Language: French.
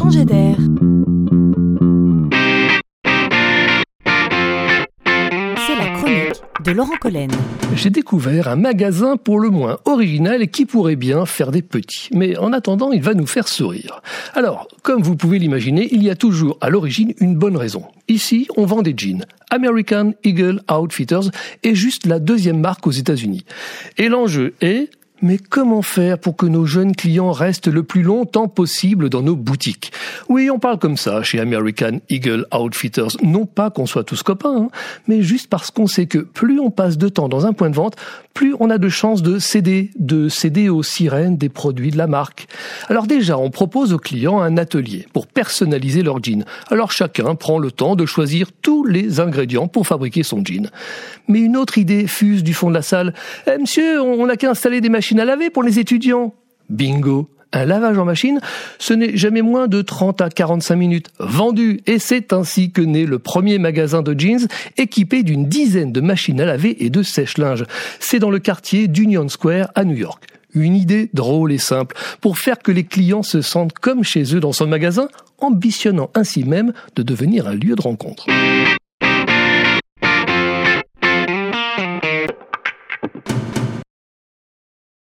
changer d'air. C'est la chronique de Laurent Collen. J'ai découvert un magasin pour le moins original qui pourrait bien faire des petits. Mais en attendant, il va nous faire sourire. Alors, comme vous pouvez l'imaginer, il y a toujours à l'origine une bonne raison. Ici, on vend des jeans. American Eagle Outfitters est juste la deuxième marque aux États-Unis. Et l'enjeu est mais comment faire pour que nos jeunes clients restent le plus longtemps possible dans nos boutiques? Oui, on parle comme ça chez American Eagle Outfitters. Non pas qu'on soit tous copains, hein, mais juste parce qu'on sait que plus on passe de temps dans un point de vente, plus on a de chances de céder, de céder aux sirènes des produits de la marque. Alors déjà, on propose aux clients un atelier pour personnaliser leur jean. Alors chacun prend le temps de choisir tous les ingrédients pour fabriquer son jean. Mais une autre idée fuse du fond de la salle. Eh, monsieur, on n'a qu'à installer des machines à laver pour les étudiants. Bingo un lavage en machine, ce n'est jamais moins de 30 à 45 minutes vendu et c'est ainsi que naît le premier magasin de jeans équipé d'une dizaine de machines à laver et de sèche-linge. C'est dans le quartier d'Union Square à New York. Une idée drôle et simple pour faire que les clients se sentent comme chez eux dans son magasin, ambitionnant ainsi même de devenir un lieu de rencontre.